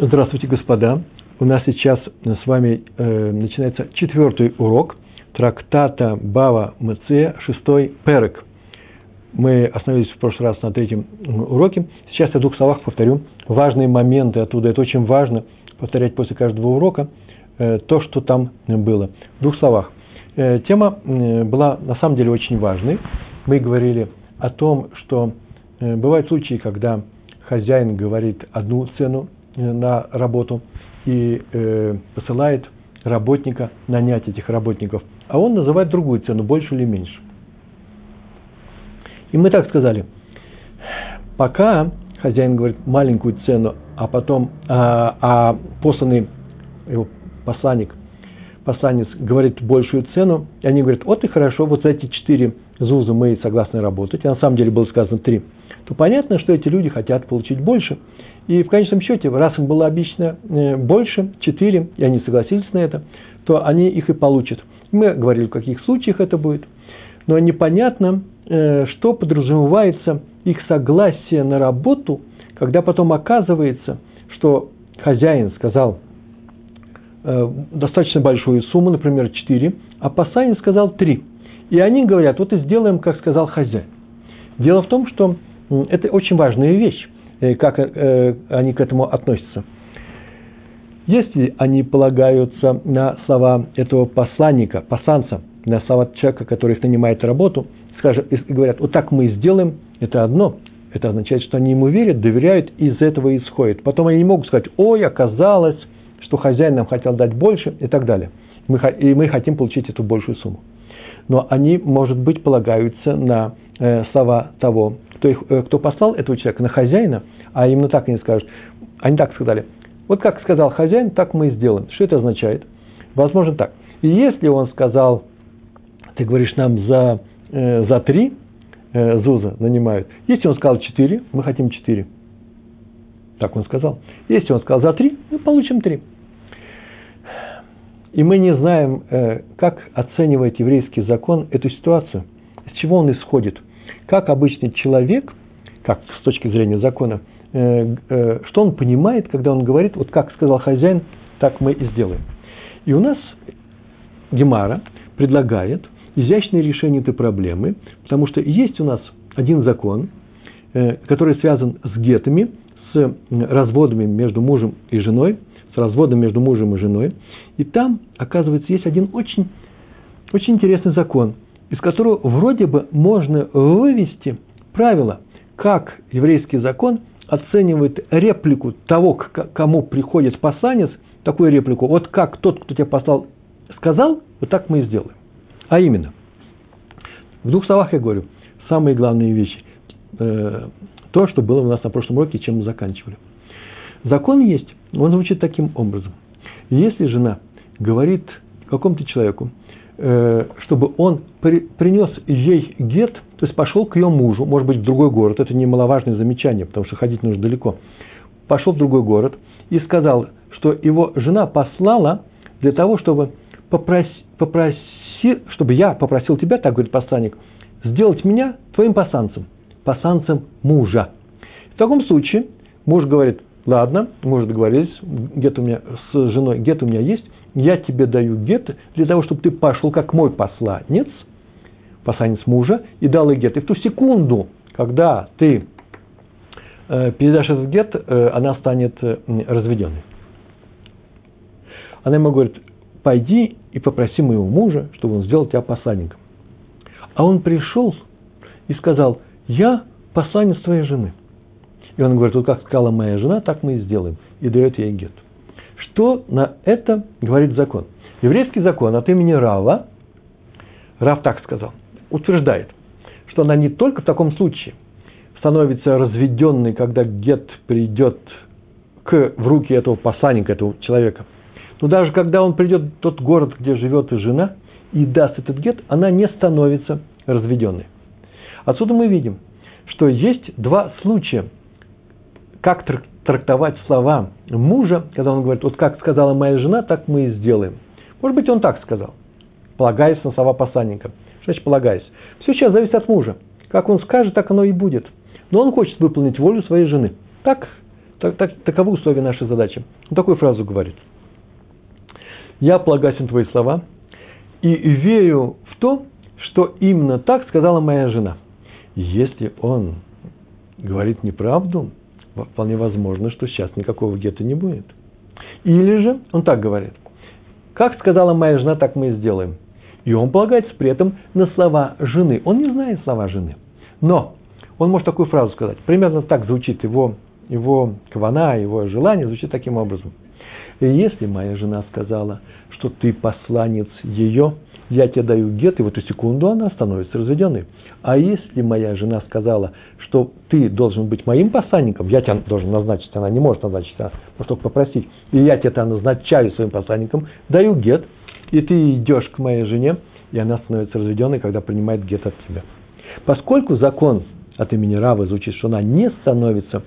Здравствуйте, господа. У нас сейчас с вами э, начинается четвертый урок трактата Бава Меце, шестой перек. Мы остановились в прошлый раз на третьем уроке. Сейчас я в двух словах повторю важные моменты оттуда. Это очень важно повторять после каждого урока э, то, что там было. В двух словах. Э, тема э, была на самом деле очень важной. Мы говорили о том, что э, бывают случаи, когда хозяин говорит одну цену на работу и э, посылает работника нанять этих работников, а он называет другую цену, больше или меньше. И мы так сказали, пока хозяин говорит маленькую цену, а потом, а, а посланный его посланник, посланец говорит большую цену, и они говорят, вот и хорошо, вот за эти четыре зузы мы согласны работать, а на самом деле было сказано три, то понятно, что эти люди хотят получить больше, и в конечном счете, раз им было обещано э, больше, 4, и они согласились на это, то они их и получат. Мы говорили, в каких случаях это будет. Но непонятно, э, что подразумевается их согласие на работу, когда потом оказывается, что хозяин сказал э, достаточно большую сумму, например, 4, а посланец сказал 3. И они говорят, вот и сделаем, как сказал хозяин. Дело в том, что это очень важная вещь. Э, как э, они к этому относятся. Если они полагаются на слова этого посланника, посланца, на слова человека, который их нанимает работу, скажем, и говорят, вот так мы и сделаем, это одно, это означает, что они ему верят, доверяют, и из этого исходит. Потом они не могут сказать, ой, оказалось, что хозяин нам хотел дать больше и так далее. и мы хотим получить эту большую сумму. Но они, может быть, полагаются на э, слова того кто, их, э, кто послал этого человека на хозяина, а именно так они скажут. Они так сказали. Вот как сказал хозяин, так мы и сделаем. Что это означает? Возможно так. И если он сказал, ты говоришь нам за, э, за три э, зуза нанимают. Если он сказал четыре, мы хотим четыре. Так он сказал. Если он сказал за три, мы получим три. И мы не знаем, э, как оценивает еврейский закон эту ситуацию, с чего он исходит – как обычный человек, как с точки зрения закона, э, э, что он понимает, когда он говорит, вот как сказал хозяин, так мы и сделаем. И у нас Гемара предлагает изящное решение этой проблемы, потому что есть у нас один закон, э, который связан с гетами, с разводами между мужем и женой, с разводом между мужем и женой. И там, оказывается, есть один очень, очень интересный закон – из которого вроде бы можно вывести правило, как еврейский закон оценивает реплику того, к кому приходит посланец, такую реплику, вот как тот, кто тебя послал, сказал, вот так мы и сделаем. А именно, в двух словах я говорю, самые главные вещи, э, то, что было у нас на прошлом уроке, чем мы заканчивали. Закон есть, он звучит таким образом. Если жена говорит какому-то человеку, чтобы он при, принес ей гет, то есть пошел к ее мужу, может быть, в другой город, это немаловажное замечание, потому что ходить нужно далеко, пошел в другой город и сказал, что его жена послала для того, чтобы попроси, попроси, чтобы я попросил тебя, так говорит посланник, сделать меня твоим пасанцем, пасанцем мужа. В таком случае муж говорит, ладно, мы уже договорились, гет у меня с женой, гет у меня есть, я тебе даю гет для того, чтобы ты пошел как мой посланец, посланец мужа, и дал ей гет. И в ту секунду, когда ты э, передашь этот гет, э, она станет э, разведенной. Она ему говорит, пойди и попроси моего мужа, чтобы он сделал тебя посланником. А он пришел и сказал, я посланец твоей жены. И он говорит, вот как сказала моя жена, так мы и сделаем. И дает ей гет. Что на это говорит закон? Еврейский закон от имени Рава, Рав так сказал, утверждает, что она не только в таком случае становится разведенной, когда гет придет к, в руки этого посланника, этого человека, но даже когда он придет в тот город, где живет и жена, и даст этот гет, она не становится разведенной. Отсюда мы видим, что есть два случая, как трактовать слова мужа, когда он говорит, вот как сказала моя жена, так мы и сделаем. Может быть, он так сказал, полагаясь на слова посланника. Что значит полагаясь? Все сейчас зависит от мужа. Как он скажет, так оно и будет. Но он хочет выполнить волю своей жены. Так Так, так, таковы условия нашей задачи. Он такую фразу говорит. Я полагаюсь на твои слова и верю в то, что именно так сказала моя жена. Если он говорит неправду, вполне возможно, что сейчас никакого гетто не будет. Или же он так говорит. Как сказала моя жена, так мы и сделаем. И он полагается при этом на слова жены. Он не знает слова жены. Но он может такую фразу сказать. Примерно так звучит его, его квана, его желание, звучит таким образом. И если моя жена сказала, что ты посланец ее, я тебе даю гет, и в эту секунду она становится разведенной. А если моя жена сказала, что ты должен быть моим посланником, я тебя должен назначить, она не может назначить, она может только попросить, и я тебя назначаю своим посланником, даю гет, и ты идешь к моей жене, и она становится разведенной, когда принимает гет от тебя. Поскольку закон от имени Рава звучит, что она не становится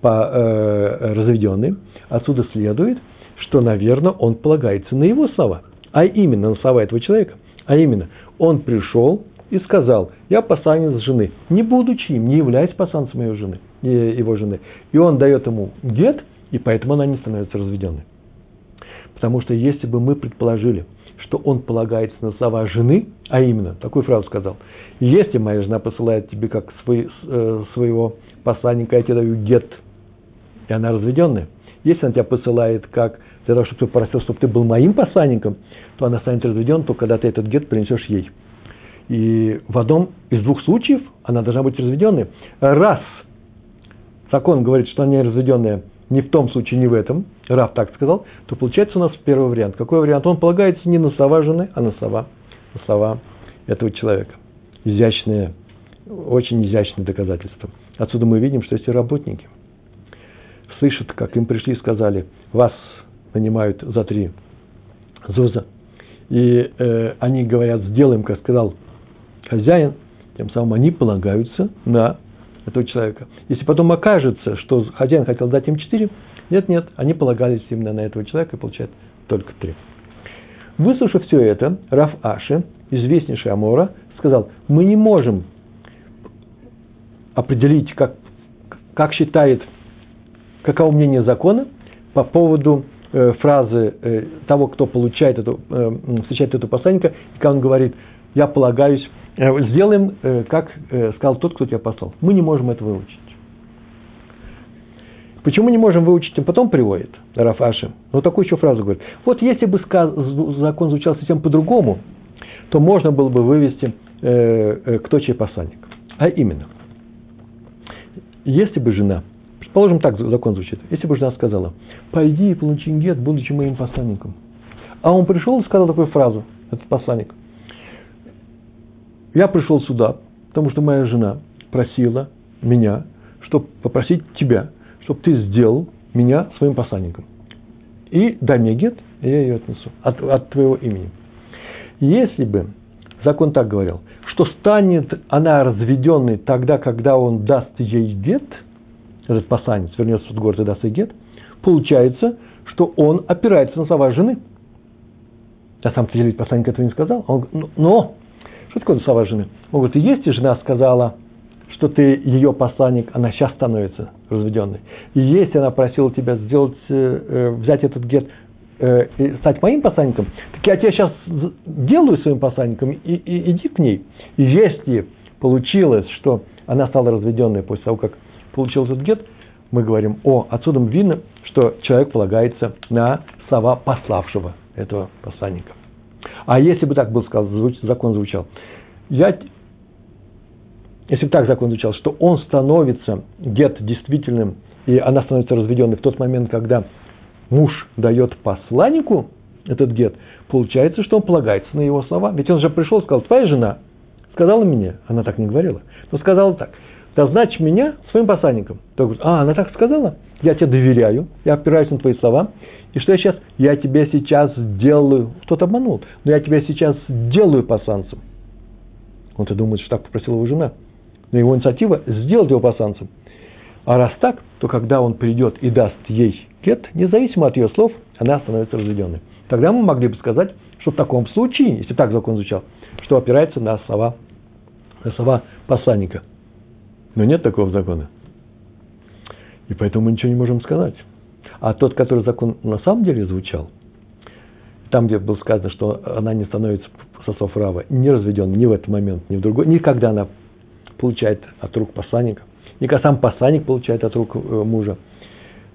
по, э, разведенной, отсюда следует, что, наверное, он полагается на его слова, а именно на слова этого человека. А именно, он пришел и сказал, я посланец жены, не будучи им, не являясь посланцем его жены, его жены. И он дает ему гет, и поэтому она не становится разведенной. Потому что если бы мы предположили, что он полагается на слова жены, а именно, такую фразу сказал, если моя жена посылает тебе как свой, э, своего посланника, я тебе даю гет, и она разведенная, если она тебя посылает как для того, чтобы ты просил, чтобы ты был моим посланником, то она станет разведен, только когда ты этот гет принесешь ей. И в одном из двух случаев она должна быть разведенной. Раз закон говорит, что она не разведенная ни в том случае, ни в этом, Раф так сказал, то получается у нас первый вариант. Какой вариант? Он полагается не на слова жены, а на слова, на слова этого человека. Изящные, очень изящные доказательства. Отсюда мы видим, что эти работники слышат, как им пришли и сказали, вас нанимают за три зоза, и э, они говорят, сделаем, как сказал хозяин, тем самым они полагаются на этого человека. Если потом окажется, что хозяин хотел дать им четыре, нет, нет, они полагались именно на этого человека и получают только три. Выслушав все это, Раф Аши, известнейший Амора, сказал, мы не можем определить, как, как считает, каково мнение закона по поводу э, фразы э, того, кто получает эту, э, встречает этого посланника, и когда он говорит, я полагаюсь Э, сделаем, как сказал тот, кто тебя послал. Мы не можем это выучить. Почему не можем выучить, потом приводит, Рафаши. Вот такую еще фразу говорит. Вот если бы закон звучал совсем по-другому, то можно было бы вывести, кто чей посланник. А именно, если бы жена, предположим, так закон звучит, если бы жена сказала, пойди и получи гет, будучи моим посланником. А он пришел и сказал такую фразу, этот посланник – я пришел сюда, потому что моя жена просила меня, чтобы попросить тебя, чтобы ты сделал меня своим посланником. И дай мне гет, и я ее отнесу от, от твоего имени. Если бы закон так говорил, что станет она разведенной тогда, когда он даст ей гет, этот посланец вернется в город и даст гет, получается, что он опирается на слова жены. На самом деле посланник этого не сказал. Он, но что такое слова жены? Он говорит, если жена сказала, что ты ее посланник, она сейчас становится разведенной. И если она просила тебя сделать, э, э, взять этот гет э, и стать моим посланником, так я тебя сейчас делаю своим посланником и, и иди к ней. И если получилось, что она стала разведенной после того, как получил этот гет, мы говорим, о, отсюда видно, что человек полагается на слова пославшего этого посланника. А если бы так был сказан, закон звучал, я, если бы так закон звучал, что он становится гет действительным, и она становится разведенной в тот момент, когда муж дает посланнику этот гет, получается, что он полагается на его слова. Ведь он же пришел и сказал, твоя жена сказала мне, она так не говорила, но сказала так, назначь меня своим посланником. Тот говорит, а, она так сказала? Я тебе доверяю, я опираюсь на твои слова, и что я сейчас? Я тебя сейчас делаю. Кто-то обманул. Но я тебя сейчас делаю посланцем. Он-то думает, что так попросила его жена. Но его инициатива сделать его посланцем. А раз так, то когда он придет и даст ей гет, независимо от ее слов, она становится разведенной. Тогда мы могли бы сказать, что в таком случае, если так закон звучал, что опирается на слова, на слова посланника. Но нет такого закона. И поэтому мы ничего не можем сказать. А тот, который закон на самом деле звучал, там, где было сказано, что она не становится со слов Рава, не разведен ни в этот момент, ни в другой, никогда она получает от рук посланника, ни когда сам посланник получает от рук э, мужа,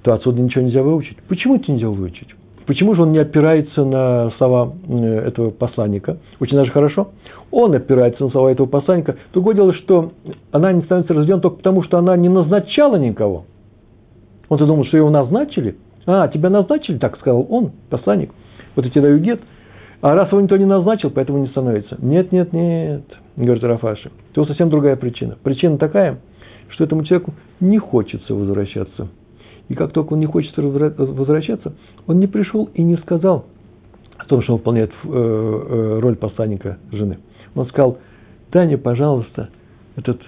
то отсюда ничего нельзя выучить. Почему это нельзя выучить? Почему же он не опирается на слова э, этого посланника? Очень даже хорошо. Он опирается на слова этого посланника. Другое дело, что она не становится разведена только потому, что она не назначала никого. Он-то что его назначили. А, тебя назначили, так сказал он, посланник. Вот я тебе даю гет. А раз его никто не назначил, поэтому не становится. Нет, нет, нет, говорит Рафаши. Это совсем другая причина. Причина такая, что этому человеку не хочется возвращаться. И как только он не хочет возвращаться, он не пришел и не сказал о том, что он выполняет э, э, роль посланника жены. Он сказал, мне, пожалуйста, этот,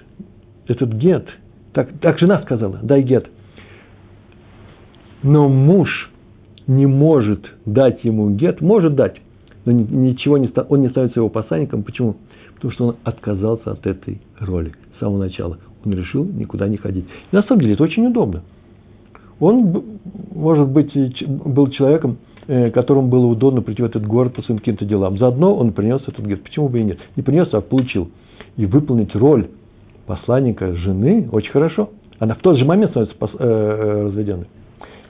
этот гет. Так, так жена сказала, дай гет. Но муж не может дать ему гет, может дать, но ничего не, он не становится его посланником. Почему? Потому что он отказался от этой роли с самого начала. Он решил никуда не ходить. И на самом деле это очень удобно. Он, может быть, был человеком, которому было удобно прийти в этот город по своим каким-то делам. Заодно он принес этот гет. Почему бы и нет? Не принес, а получил. И выполнить роль посланника жены очень хорошо. Она в тот же момент становится э, э, разведенной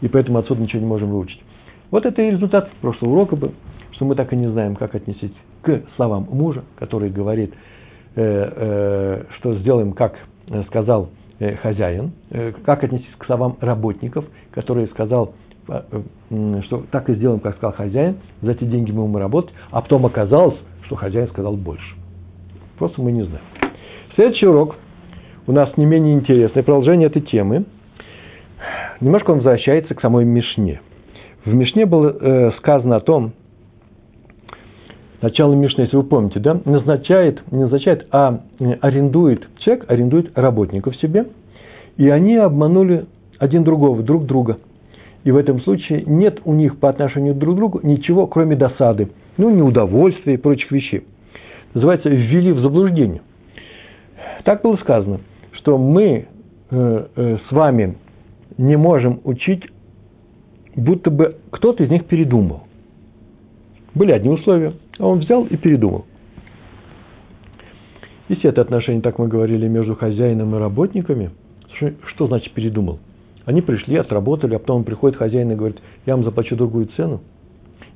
и поэтому отсюда ничего не можем выучить. Вот это и результат прошлого урока был, что мы так и не знаем, как отнестись к словам мужа, который говорит, э, э, что сделаем, как сказал э, хозяин, э, как отнестись к словам работников, который сказал, э, э, что так и сделаем, как сказал хозяин, за эти деньги мы будем работать, а потом оказалось, что хозяин сказал больше. Просто мы не знаем. Следующий урок у нас не менее интересный, продолжение этой темы – немножко он возвращается к самой Мишне. В Мишне было э, сказано о том, начало Мишны, если вы помните, да, назначает, не назначает, а э, арендует, человек арендует работников себе, и они обманули один другого, друг друга. И в этом случае нет у них по отношению друг к другу ничего, кроме досады, ну, неудовольствия и прочих вещей. Называется «ввели в заблуждение». Так было сказано, что мы э, э, с вами не можем учить, будто бы кто-то из них передумал. Были одни условия, а он взял и передумал. Если это отношение, так мы говорили, между хозяином и работниками, что значит передумал? Они пришли, отработали, а потом приходит хозяин и говорит, я вам заплачу другую цену.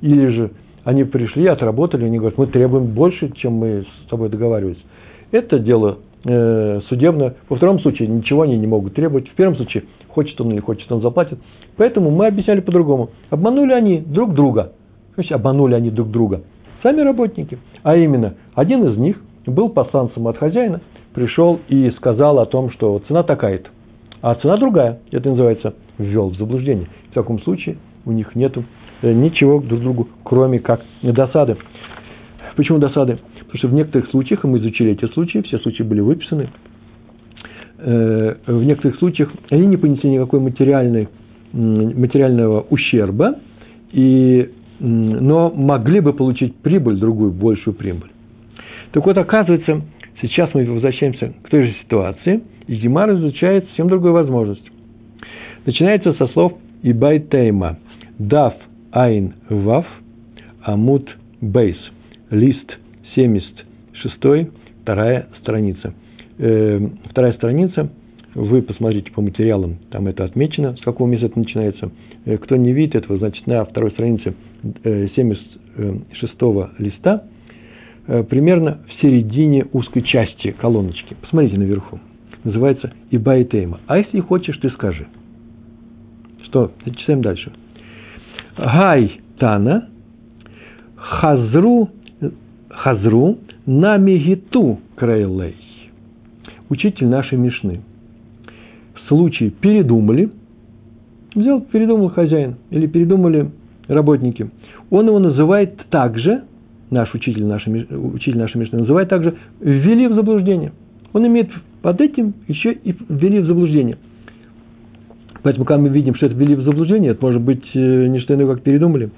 Или же они пришли, отработали, они говорят, мы требуем больше, чем мы с тобой договаривались. Это дело э, судебное. Во втором случае ничего они не могут требовать. В первом случае Хочет он или хочет, он заплатит. Поэтому мы объясняли по-другому. Обманули они друг друга. Значит, обманули они друг друга. Сами работники. А именно, один из них был посланцем от хозяина, пришел и сказал о том, что цена такая-то, а цена другая. Это называется ввел в заблуждение. В таком случае у них нет э, ничего друг другу, кроме как досады. Почему досады? Потому что в некоторых случаях, и мы изучили эти случаи, все случаи были выписаны, Э, в некоторых случаях они не понесли никакой материальной, материального ущерба, и, но могли бы получить прибыль, другую, большую прибыль. Так вот, оказывается, сейчас мы возвращаемся к той же ситуации, и Гемар изучает совсем другую возможность. Начинается со слов «Ибай тейма» – «Дав айн вав амут бейс» – лист 76, вторая страница – э, вторая страница, вы посмотрите по материалам, там это отмечено, с какого места это начинается. Э, кто не видит этого, значит, на второй странице э, 76 листа, э, примерно в середине узкой части колоночки. Посмотрите наверху. Называется Иба и Тейма. А если хочешь, ты скажи. Что? Читаем дальше. Гай Тана Хазру Хазру Намигиту Крейлей учитель нашей Мишны. В случае передумали, взял, передумал хозяин, или передумали работники, он его называет также, наш учитель нашей, учитель нашей Мишны, называет также ввели в заблуждение. Он имеет под этим еще и ввели в заблуждение. Поэтому, когда мы видим, что это ввели в заблуждение, это может быть э, не что иное, как передумали.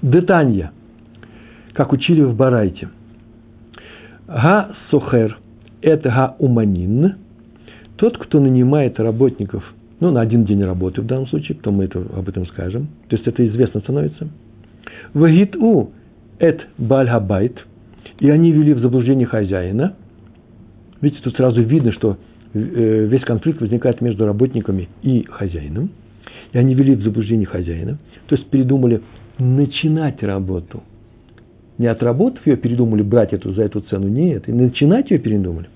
Детанья, как учили в Барайте. Га сохер – это гауманин, тот, кто нанимает работников ну, на один день работы в данном случае, потом мы это, об этом скажем. То есть это известно становится. Вагит у эт бальгабайт, и они вели в заблуждение хозяина. Видите, тут сразу видно, что э, весь конфликт возникает между работниками и хозяином. И они вели в заблуждение хозяина. То есть передумали начинать работу. Не отработав ее, передумали брать эту за эту цену. Нет, и начинать ее передумали.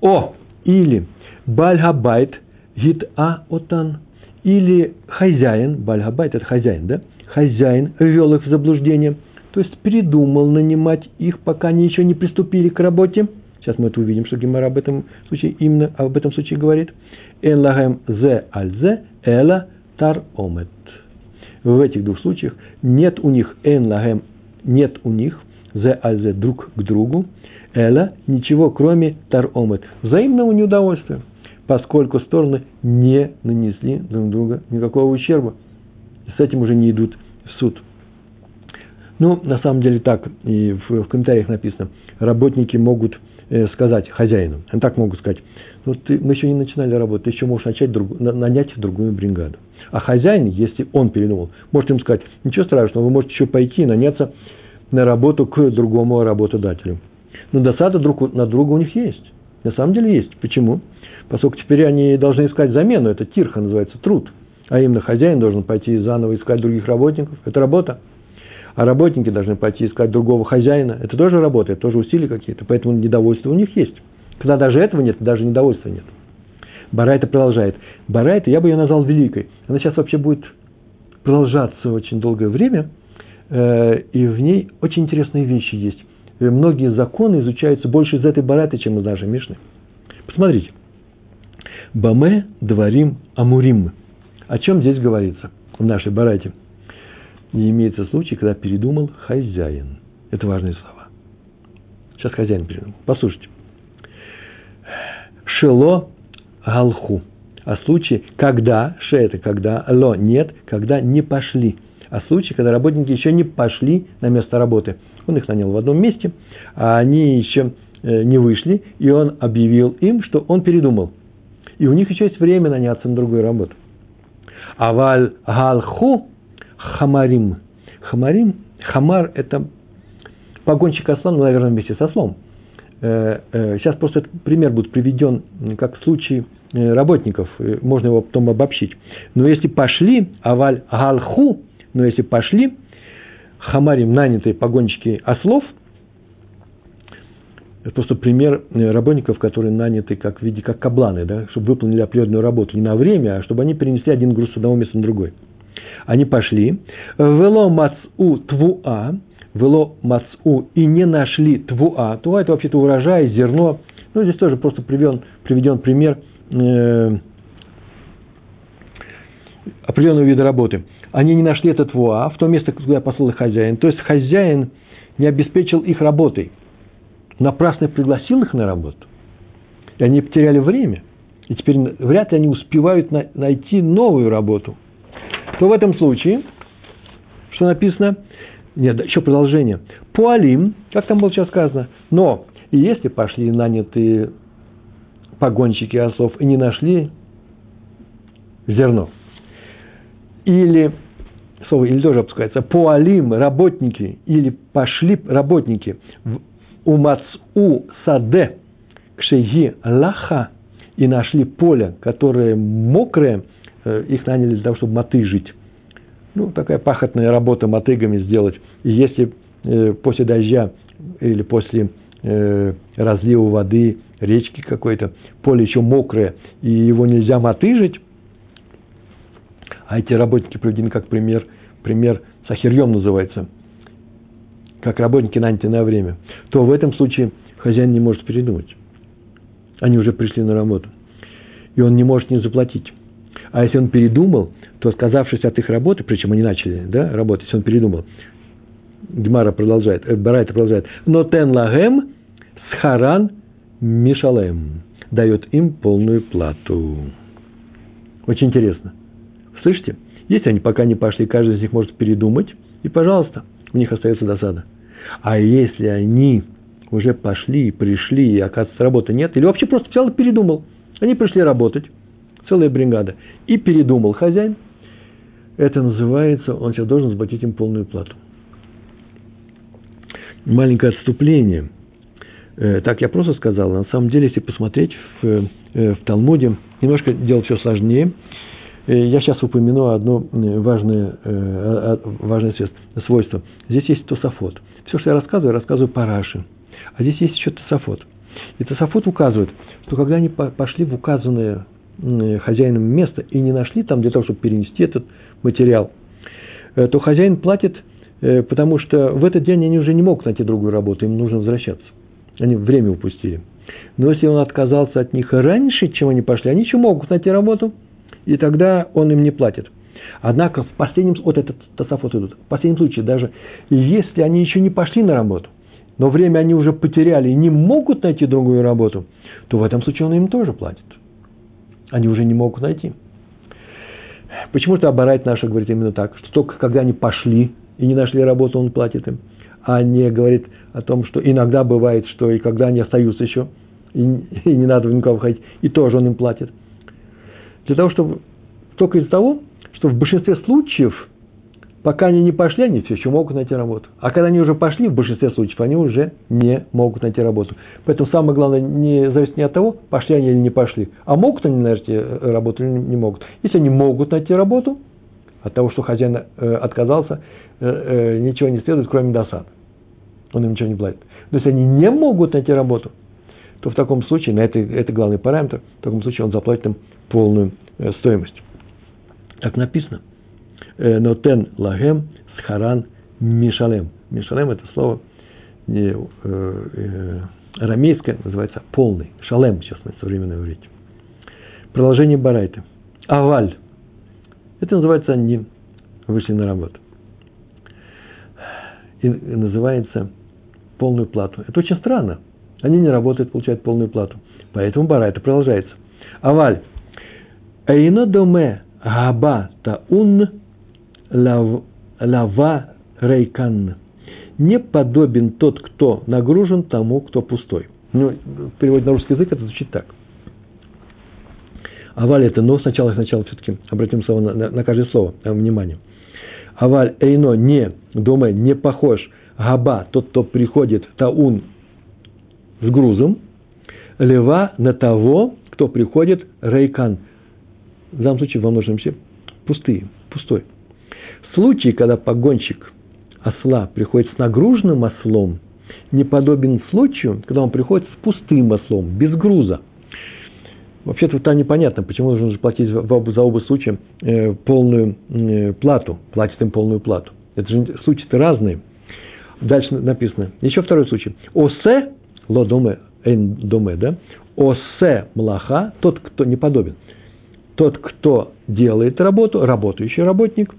О, или бальгабайт гит а отан, или хозяин, бальгабайт это хозяин, да? Хозяин ввел их в заблуждение, то есть передумал нанимать их, пока они еще не приступили к работе. Сейчас мы это увидим, что Гемора об этом случае именно об этом случае говорит. Эн лагем зе альзе эла тар омет. В этих двух случаях нет у них эн лагем, нет у них зе альзе друг к другу, эла ничего, кроме тар омет. Взаимного неудовольствия поскольку стороны не нанесли друг друга никакого ущерба. С этим уже не идут в суд. Ну, на самом деле так, и в, в комментариях написано, работники могут сказать хозяину, они так могут сказать, ну, ты, мы еще не начинали работать, ты еще можешь начать друг, на, нанять другую бригаду. А хозяин, если он передумал, может им сказать, ничего страшного, вы можете еще пойти и наняться на работу к другому работодателю. Но досада друг на друга у них есть. На самом деле есть. Почему? поскольку теперь они должны искать замену, это тирха называется, труд. А именно хозяин должен пойти заново искать других работников, это работа. А работники должны пойти искать другого хозяина, это тоже работа, это тоже усилия какие-то, поэтому недовольство у них есть. Когда даже этого нет, даже недовольства нет. Барайта продолжает. Барайта, я бы ее назвал великой. Она сейчас вообще будет продолжаться очень долгое время, э, и в ней очень интересные вещи есть. Э, многие законы изучаются больше из этой барайты, чем из нашей Мишны. Посмотрите. Баме дворим амурим. О чем здесь говорится в нашей барате? Не имеется случай, когда передумал хозяин. Это важные слова. Сейчас хозяин передумал. Послушайте. Шело галху. А случай, когда, ше это когда, ло нет, когда не пошли. А случай, когда работники еще не пошли на место работы. Он их нанял в одном месте, а они еще э, не вышли, и он объявил им, что он передумал – и у них еще есть время наняться на другую работу. Аваль галху хамарим. Хамарим, хамар – это погонщик осла, ну, наверное, вместе со слом. Э, э, сейчас просто этот пример будет приведен как случае э, работников, можно его потом обобщить. Но если пошли, аваль галху, но если пошли, хамарим, нанятые погонщики ослов – это просто пример работников, которые наняты как в виде как кабланы, да, чтобы выполнили определенную работу не на время, а чтобы они перенесли один груз с одного места на другой. Они пошли, вело мацу твуа, вело мацу и не нашли твуа. Твуа – это вообще-то урожай, зерно. Ну, здесь тоже просто приведен, приведен пример э, определенного вида работы. Они не нашли этот твуа в то место, куда послал их хозяин. То есть хозяин не обеспечил их работой – напрасно пригласил их на работу, и они потеряли время, и теперь вряд ли они успевают на, найти новую работу, то в этом случае, что написано, нет, еще продолжение, пуалим, как там было сейчас сказано, но если пошли нанятые погонщики ослов и не нашли зерно, или слово или тоже опускается, пуалим, работники, или пошли работники в умацу саде кшеги лаха и нашли поле, которое мокрое, их наняли для того, чтобы моты жить. Ну, такая пахотная работа мотыгами сделать. И если э, после дождя или после э, разлива воды, речки какой-то, поле еще мокрое, и его нельзя мотыжить, а эти работники приведены как пример, пример сахирьем называется – как работники наняты на время, то в этом случае хозяин не может передумать. Они уже пришли на работу. И он не может не заплатить. А если он передумал, то отказавшись от их работы, причем они начали да, работать, если он передумал, Гмара продолжает, э, Барайта продолжает, но тен лагем схаран мишалем дает им полную плату. Очень интересно. Слышите? Если они пока не пошли, каждый из них может передумать, и, пожалуйста, у них остается досада. А если они уже пошли, пришли, и, оказывается, работы нет, или вообще просто взял и передумал, они пришли работать, целая бригада. И передумал хозяин. Это называется, он сейчас должен заплатить им полную плату. Маленькое отступление. Э, так я просто сказал. На самом деле, если посмотреть в, э, в Талмуде, немножко делать все сложнее. Э, я сейчас упомяну одно важное, важное свойство. Здесь есть тософот. Все, что я рассказываю, я рассказываю по Раши. А здесь есть еще тософот. И Тософот указывает, что когда они пошли в указанное хозяином место и не нашли там для того, чтобы перенести этот материал, э, то хозяин платит, э, потому что в этот день они уже не могут найти другую работу, им нужно возвращаться. Они время упустили. Но если он отказался от них раньше, чем они пошли, они еще могут найти работу, и тогда он им не платит. Однако в последнем, вот этот тософот идут, в последнем случае, даже если они еще не пошли на работу – но время они уже потеряли и не могут найти другую работу, то в этом случае он им тоже платит. Они уже не могут найти. Почему то Абарайт наша говорит именно так, что только когда они пошли и не нашли работу, он платит им, а не говорит о том, что иногда бывает, что и когда они остаются еще, и, и не надо никого входить, и тоже он им платит. Для того, чтобы только из-за того, что в большинстве случаев – Пока они не пошли, они все еще могут найти работу. А когда они уже пошли, в большинстве случаев, они уже не могут найти работу. Поэтому самое главное не зависит не от того, пошли они или не пошли, а могут они найти э, работу или не могут. Если они могут найти работу, от того, что хозяин э, отказался, э, ничего не следует, кроме досад. Он им ничего не платит. Но если они не могут найти работу, то в таком случае, на это, это главный параметр, в таком случае он заплатит им полную стоимость. Так написано – Э, нотен лагем схаран мишалем. Мишалем это слово не, э, э, арамейское, называется полный. Шалем сейчас на современном иврите. Продолжение Барайта. Аваль. Это называется они вышли на работу. И называется полную плату. Это очень странно. Они не работают, получают полную плату. Поэтому Барайта продолжается. Аваль. Эйно доме габа таун лава рейкан. Не подобен тот, кто нагружен тому, кто пустой. Ну, в переводе на русский язык это звучит так. Аваль это но, сначала, сначала все-таки обратим слово на, на, на каждое слово, э, внимание. Аваль эйно не, думай, не похож. Габа, тот, кто приходит, таун с грузом. Лева на того, кто приходит, рейкан. В данном случае во множественном пустые, пустой. Случай, когда погонщик осла приходит с нагруженным ослом, не подобен случаю, когда он приходит с пустым ослом, без груза. Вообще-то там непонятно, почему нужно платить за оба случая э, полную э, плату, платит им полную плату. Это же случаи-то разные. Дальше написано. Еще второй случай. Осе, ло доме, эйн доме, да? Осе млаха, тот, кто не подобен. Тот, кто делает работу, работающий работник,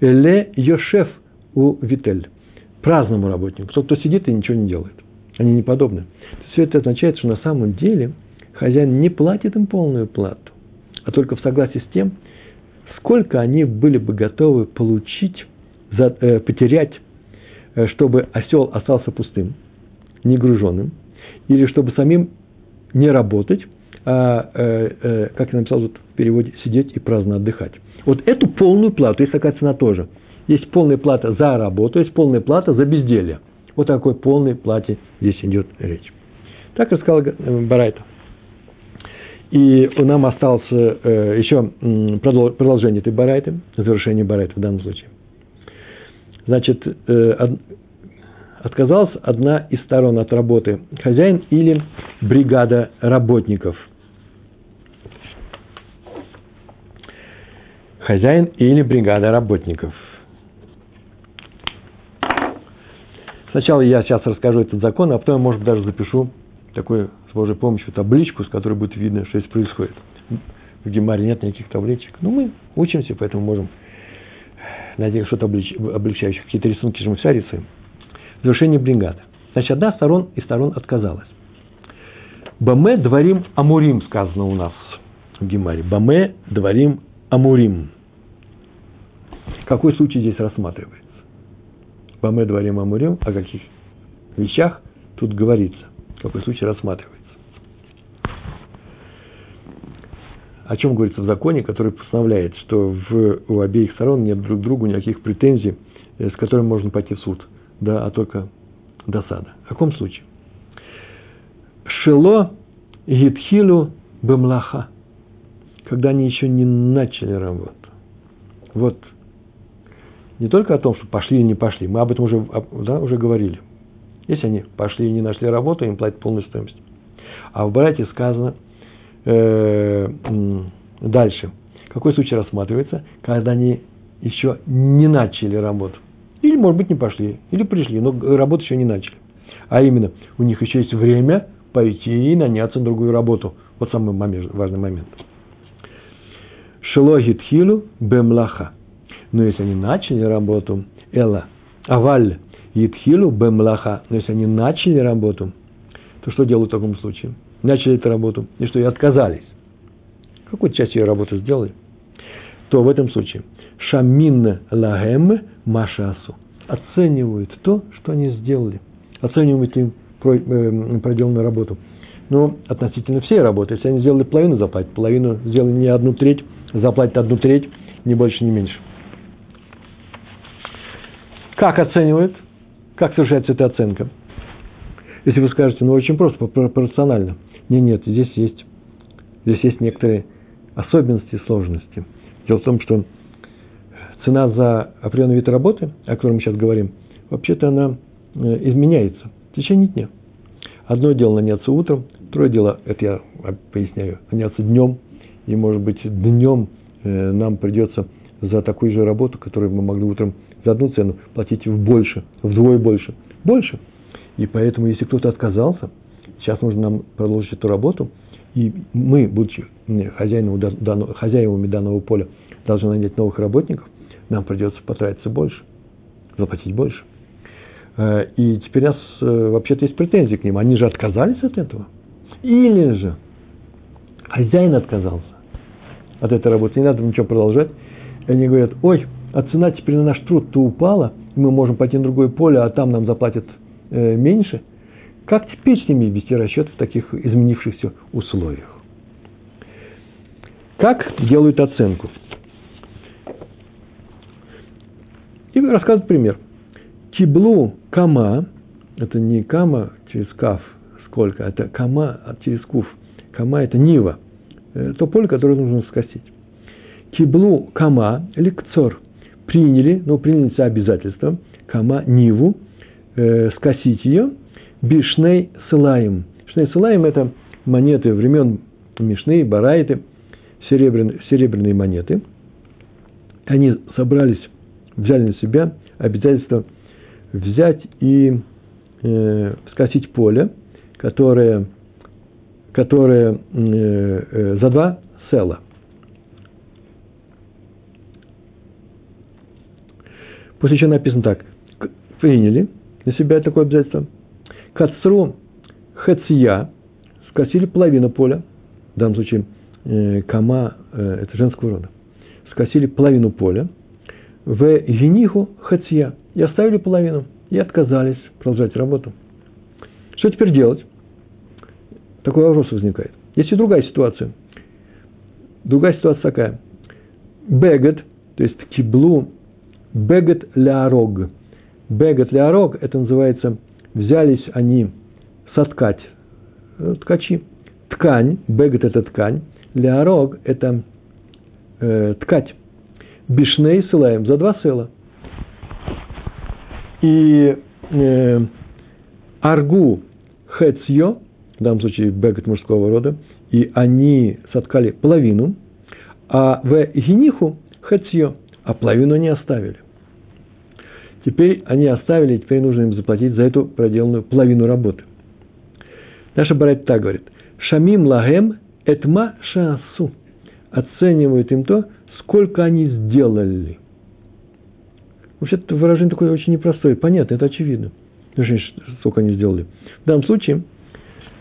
Ле Йошеф у Витель. Праздному работнику. Тот, кто сидит и ничего не делает. Они не подобны. Все это означает, что на самом деле хозяин не платит им полную плату, а только в согласии с тем, сколько они были бы готовы получить, за, э, потерять, э, чтобы осел остался пустым, негруженным, или чтобы самим не работать, а, э, э, как я написал тут в переводе, сидеть и праздно отдыхать. Вот эту полную плату, есть такая цена тоже. Есть полная плата за работу, есть полная плата за безделье. Вот такой полной плате здесь идет речь. Так рассказал э, Барайта. И у нам осталось э, еще продолжение этой барайты, завершение барайты в данном случае. Значит, э, отказалась одна из сторон от работы, хозяин или бригада работников – хозяин или бригада работников. Сначала я сейчас расскажу этот закон, а потом, может быть, даже запишу такую, с Божьей помощью, табличку, с которой будет видно, что здесь происходит. В Гемаре нет никаких табличек. Но мы учимся, поэтому можем найти что-то облегчающее. Какие-то рисунки же мы вся рисуем. Завершение бригады. Значит, одна сторон из сторон отказалась. Баме дворим амурим сказано у нас в Гемаре. Баме дворим амурим. Какой случай здесь рассматривается? Баме дворим амурим, о каких вещах тут говорится? Какой случай рассматривается? о чем говорится в законе, который постановляет, что в, у обеих сторон нет друг другу никаких претензий, э, с которыми можно пойти в суд, да, а только досада. В каком случае? Шило гитхилу бемлаха, когда они еще не начали работу. Вот не только о том, что пошли или не пошли, мы об этом уже, да, уже говорили. Если они пошли и не нашли работу, им платят полную стоимость. А в Барате сказано э, дальше. Какой случай рассматривается, когда они еще не начали работу? Или, может быть, не пошли, или пришли, но работу еще не начали. А именно, у них еще есть время пойти и наняться на другую работу. Вот самый момент, важный момент. Шелогит хилу бемлаха. Но если они начали работу, эла, аваль, Итхилу бемлаха. Но если они начали работу, то что делают в таком случае? Начали эту работу, и что, и отказались. Какую-то часть ее работы сделали. То в этом случае шамин лагем машасу. Оценивают то, что они сделали. Оценивают им э, проделанную работу. Ну, относительно всей работы. Если они сделали половину, заплатят половину. Сделали не одну треть, заплатят одну треть, ни больше, ни меньше. Как оценивают? Как совершается эта оценка? Если вы скажете, ну очень просто, пропорционально. Нет, нет, здесь есть, здесь есть некоторые особенности, сложности. Дело в том, что цена за определенный вид работы, о котором мы сейчас говорим, вообще-то она э, изменяется в течение дня. Одно дело наняться утром, второе дело, это я поясняю, наняться днем, и, может быть, днем э, нам придется за такую же работу, которую мы могли утром за одну цену платить в больше, вдвое больше. Больше. И поэтому, если кто-то отказался, сейчас нужно нам продолжить эту работу, и мы, будучи хозяевами данного поля, должны нанять новых работников, нам придется потратиться больше, заплатить больше. Э, и теперь у нас э, вообще-то есть претензии к ним. Они же отказались от этого. Или же хозяин отказался от этой работы, не надо ничего продолжать. И они говорят, ой, а цена теперь на наш труд-то упала, мы можем пойти на другое поле, а там нам заплатят э, меньше. Как теперь с ними вести расчет в таких изменившихся условиях? Как делают оценку? И рассказывают пример. Тиблу кама, это не кама через каф, сколько, это кама через куф. Кама – это нива, то поле, которое нужно скосить. Киблу кама ликцор приняли, ну, приняли себя обязательство, кама ниву, э, скосить ее, бишней сылаем. Шней сылаем – это монеты времен Мишны, Барайты, серебряные, серебряные монеты. Они собрались, взяли на себя обязательство взять и э, скосить поле, которое, которое э, э, за два села. После чего написано так. Приняли на себя такое обязательство. Кацру хеция скосили половину поля. В данном случае э, кама э, это женского рода. Скосили половину поля. В гениху хеция. И оставили половину. И отказались продолжать работу. Что теперь делать? Такой вопрос возникает. Есть и другая ситуация. Другая ситуация такая. Бегет, то есть киблу Бегет ляорог. Бегет ляорог, это называется, взялись они соткать, э, ткачи, ткань, бегет это ткань, ляорог это э, ткать. Бишней сылаем за два села. И э, аргу хецьё, в данном случае бегет мужского рода, и они соткали половину, а в гениху хецьё, а половину они оставили. Теперь они оставили, теперь нужно им заплатить за эту проделанную половину работы. Наша Барайт так говорит. Шамим лагем этма шасу. Оценивают им то, сколько они сделали. Вообще, это выражение такое очень непростое. Понятно, это очевидно. Сколько они сделали. В данном случае,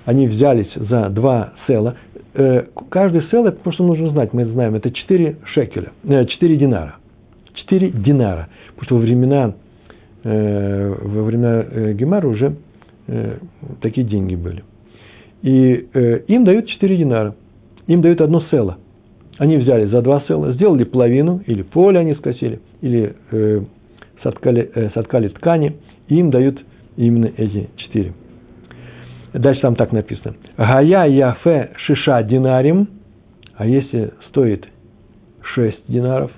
они взялись за два села. Э, каждый сел, это просто нужно знать, мы это знаем, это 4 шекеля, 4 э, динара. 4 динара. Потому что во времена во времена э, Гемара уже э, такие деньги были. И им дают 4 динара. Им дают одно село. Они взяли за два села, сделали половину, или поле они скосили, или э, соткали, э, соткали ткани, и им дают именно эти четыре. Дальше там так написано. Гая яфе шиша динарим, а если стоит шесть динаров,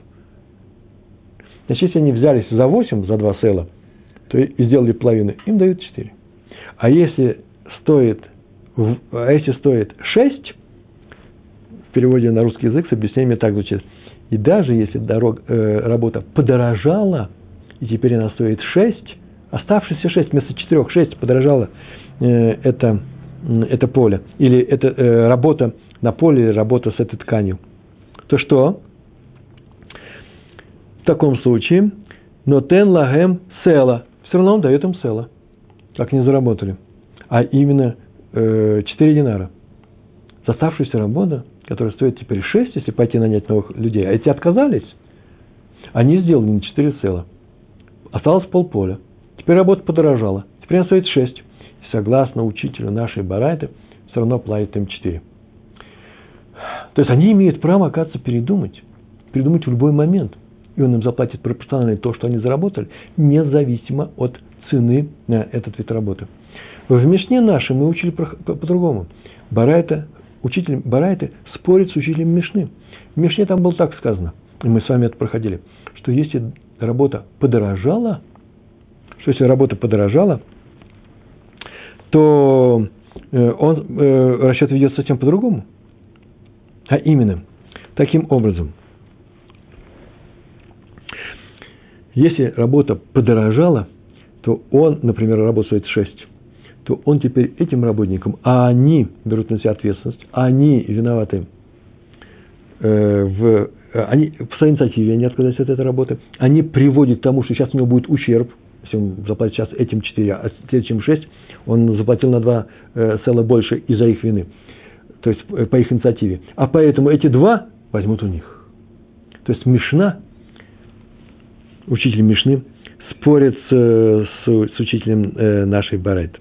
значит, если они взялись за восемь, за два села, то и сделали половину, им дают четыре. А если стоит, а если стоит шесть, в переводе на русский язык с объяснением так звучит. И даже если дорог, э, работа подорожала, и теперь она стоит 6, оставшиеся 6, вместо 4, 6 подорожало э, это, это поле, или это э, работа на поле, или работа с этой тканью, то что? В таком случае, но тен лагем села, все равно он дает им села, как не заработали, а именно э, 4 динара. За оставшуюся работу – которые стоят теперь 6, если пойти нанять новых людей, а эти отказались, они сделали на 4 цела. Осталось полполя. Теперь работа подорожала. Теперь она стоит 6. И согласно учителю нашей Барайты, все равно платит им 4. То есть они имеют право, оказывается, передумать. Передумать в любой момент. И он им заплатит пропорционально то, что они заработали, независимо от цены на этот вид работы. В Мишне нашей мы учили по-другому. Барайта учитель Барайты спорит с учителем Мишны. В Мишне там было так сказано, и мы с вами это проходили, что если работа подорожала, что если работа подорожала, то э, он, э, расчет ведется совсем по-другому. А именно, таким образом, если работа подорожала, то он, например, работает 6, то он теперь этим работникам, а они берут на себя ответственность, они виноваты э, в они по своей инициативе они отказались от этой работы, они приводят к тому, что сейчас у него будет ущерб, если он заплатит сейчас этим 4, а следующим 6, он заплатил на 2 э, цела больше из-за их вины, то есть э, по их инициативе. А поэтому эти два возьмут у них. То есть Мишна, учитель Мишны, спорит с, с, с учителем э, нашей Барайты.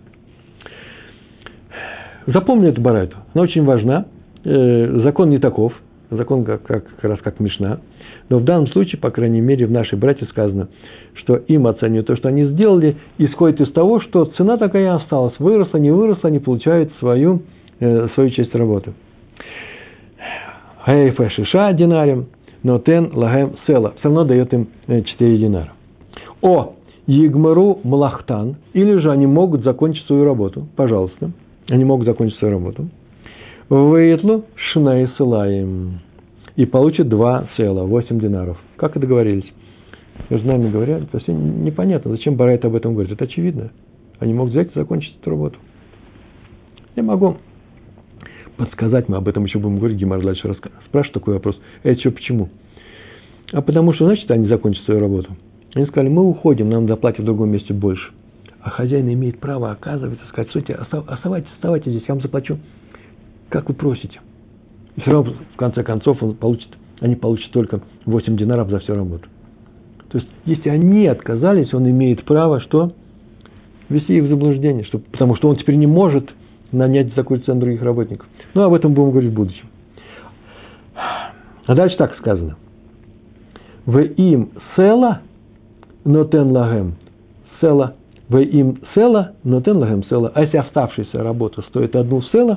Запомни эту барайту. Она очень важна. Э, закон не таков. Закон как, как, как раз как Мишна. Но в данном случае, по крайней мере, в нашей братье сказано, что им оценивают то, что они сделали, исходит из того, что цена такая осталась. Выросла, не выросла, они получают свою, э, свою часть работы. Хайфа шиша динарем, но тен лагем села. Все равно дает им 4 э, динара. О, Егмару Малахтан, или же они могут закончить свою работу. Пожалуйста они могут закончить свою работу. Выетлу шней сылаем. И получат два села, восемь динаров. Как и договорились. Между нами говорят, есть непонятно, зачем Барайт об этом говорит. Это очевидно. Они могут взять и закончить эту работу. Я могу подсказать, мы об этом еще будем говорить, Гемар дальше спрашивает такой вопрос. Это что, почему? А потому что, значит, они закончат свою работу. Они сказали, мы уходим, нам заплатят в другом месте больше а хозяин имеет право, оказывается, сказать, слушайте, оставайтесь, оставайтесь здесь, я вам заплачу, как вы просите. И все равно, в конце концов, он получит, они получат только 8 динаров за всю работу. То есть, если они отказались, он имеет право, что? Ввести их в заблуждение, что, потому что он теперь не может нанять за такую цену других работников. Ну, об этом будем говорить в будущем. А дальше так сказано. В им села, но тен лагем. Села в им села, но тен лагем села. А если оставшаяся работа стоит одну села,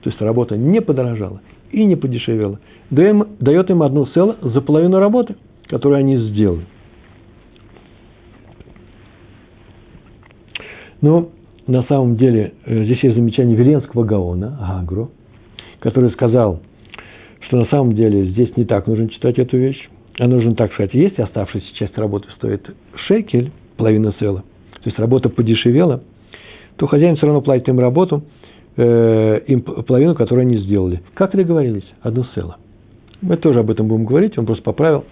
то есть работа не подорожала и не подешевела, дает им одну села за половину работы, которую они сделали. Но на самом деле э, здесь есть замечание Веленского Гаона, Агру, который сказал, что на самом деле здесь не так нужно читать эту вещь, а нужно так сказать, если оставшаяся часть работы стоит шекель, половина села – то есть работа подешевела, то хозяин все равно платит им работу, э, им половину, которую они сделали. Как и договорились, одну села. Мы тоже об этом будем говорить, он просто поправил.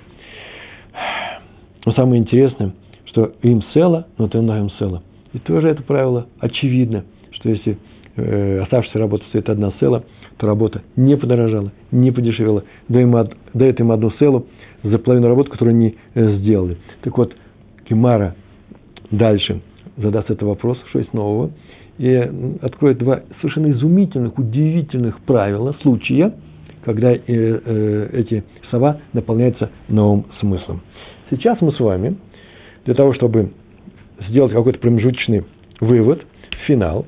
Но самое интересное, что им села, но ты им села. И тоже это правило очевидно, что если э, оставшаяся работа стоит одна села, то работа не подорожала, не подешевела, дает им одну селу за половину работы, которую они э, сделали. Так вот, Кимара дальше задаст этот вопрос, что есть нового, и откроет два совершенно изумительных, удивительных правила, случая, когда э, э, эти слова наполняются новым смыслом. Сейчас мы с вами, для того, чтобы сделать какой-то промежуточный вывод, финал,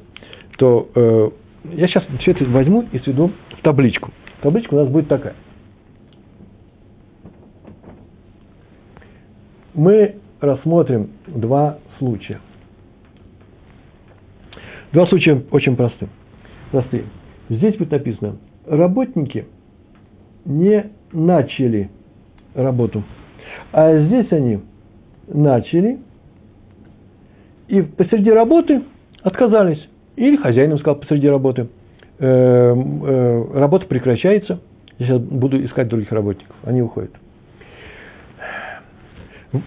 то я сейчас все это возьму и сведу в табличку. Табличка у нас будет такая. Мы рассмотрим два случая. Два случая очень простые. простые. Здесь будет написано, работники не начали работу, а здесь они начали и посреди работы отказались. Или хозяин им сказал посреди работы, э, э, работа прекращается, я сейчас буду искать других работников, они уходят.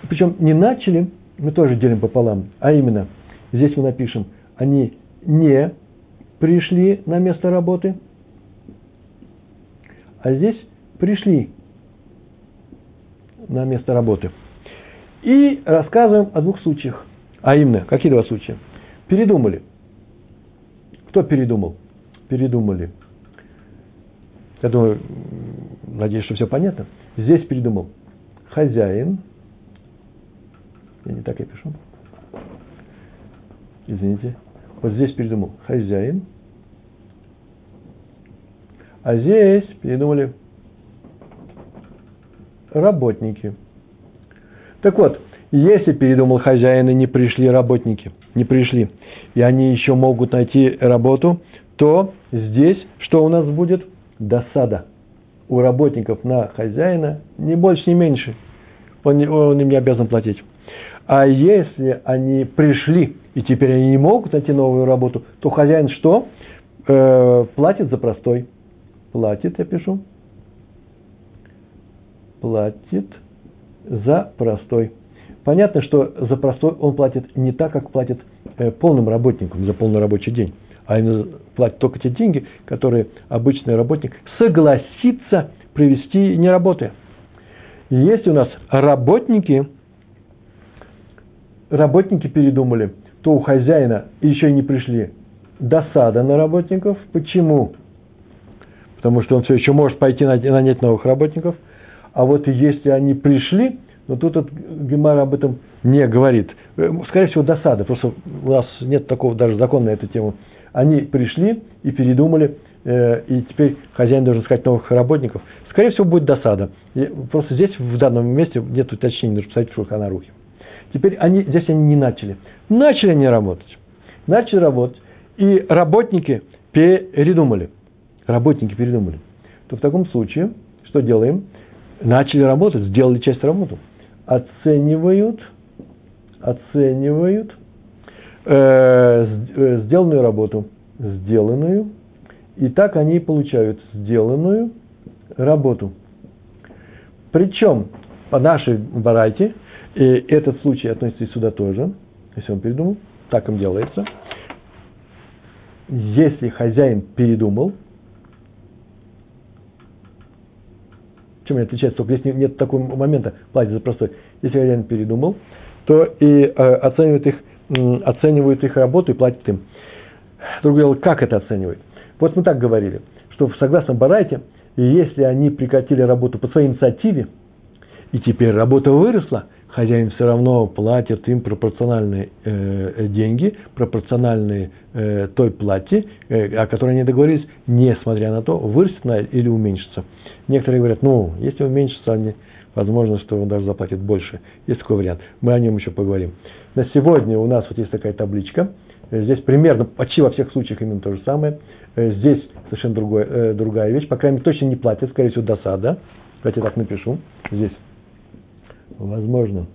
Причем не начали, мы тоже делим пополам, а именно, здесь мы напишем, они не пришли на место работы, а здесь пришли на место работы. И рассказываем о двух случаях. А именно, какие два случая? Передумали. Кто передумал? Передумали. Я думаю, надеюсь, что все понятно. Здесь передумал хозяин. Я не так я пишу. Извините. Вот здесь передумал хозяин. А здесь передумали работники. Так вот, если передумал хозяин и не пришли работники, не пришли, и они еще могут найти работу, то здесь что у нас будет? Досада у работников на хозяина не больше, не меньше. Он, он им не обязан платить. А если они пришли, и теперь они не могут найти новую работу, то хозяин что? Э, платит за простой. Платит, я пишу. Платит за простой. Понятно, что за простой он платит не так, как платит э, полным работникам за полный рабочий день, а именно платит только те деньги, которые обычный работник согласится привести, не работая. Если у нас работники, работники передумали, то у хозяина еще не пришли досада на работников. Почему? Потому что он все еще может пойти нанять новых работников. А вот если они пришли, но тут вот Гемара об этом не говорит. Э, скорее всего, досада. Просто у нас нет такого даже закона на эту тему. Они пришли и передумали, э, и теперь хозяин должен искать новых работников. Скорее всего, будет досада. просто здесь, в данном месте, нет уточнений, нужно писать в Шурханарухе. Теперь они, здесь они не начали. Начали они работать. Начали работать. И работники передумали. Работники передумали. То в таком случае, что делаем? Начали работать, сделали часть работы оценивают, оценивают э, э, сделанную работу, сделанную, и так они получают сделанную работу. Причем по нашей барайте, и этот случай относится и сюда тоже, если он передумал, так им делается. Если хозяин передумал, чем они отличаются? Только если нет такого момента платить за простой. Если хозяин передумал, то и э, оценивают, их, э, оценивают их работу и платят им. Другое дело, как это оценивают? Вот мы так говорили, что согласно Барайте, если они прекратили работу по своей инициативе, и теперь работа выросла, хозяин все равно платит им пропорциональные э, деньги, пропорциональные э, той плате, э, о которой они договорились, несмотря на то, вырастет она или уменьшится. Некоторые говорят, ну, если уменьшится, они, возможно, что он даже заплатит больше. Есть такой вариант. Мы о нем еще поговорим. На сегодня у нас вот есть такая табличка. Здесь примерно почти во всех случаях именно то же самое. Здесь совершенно другое, э, другая вещь. По крайней мере, точно не платят, скорее всего, досада. Давайте так напишу. Здесь, возможно,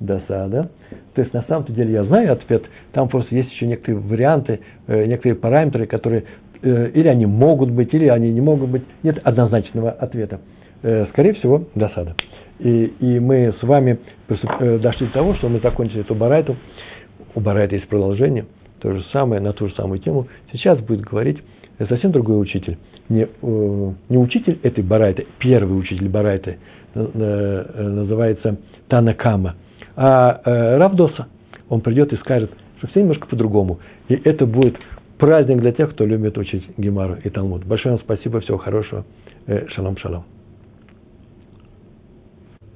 досада. То есть, на самом-то деле, я знаю ответ. Там просто есть еще некоторые варианты, э, некоторые параметры, которые Э, или они могут быть, или они не могут быть. Нет однозначного ответа. Э, скорее всего, досада. И, и мы с вами э, дошли до того, что мы закончили эту барайту. У барайта есть продолжение, то же самое, на ту же самую тему. Сейчас будет говорить совсем другой учитель. Не, не учитель этой барайты, первый учитель барайты, называется Танакама, а Равдоса. Он придет и скажет, что все немножко по-другому. И это будет праздник для тех, кто любит учить Гемару и Талмуд. Большое вам спасибо, всего хорошего. Шалом, шалом.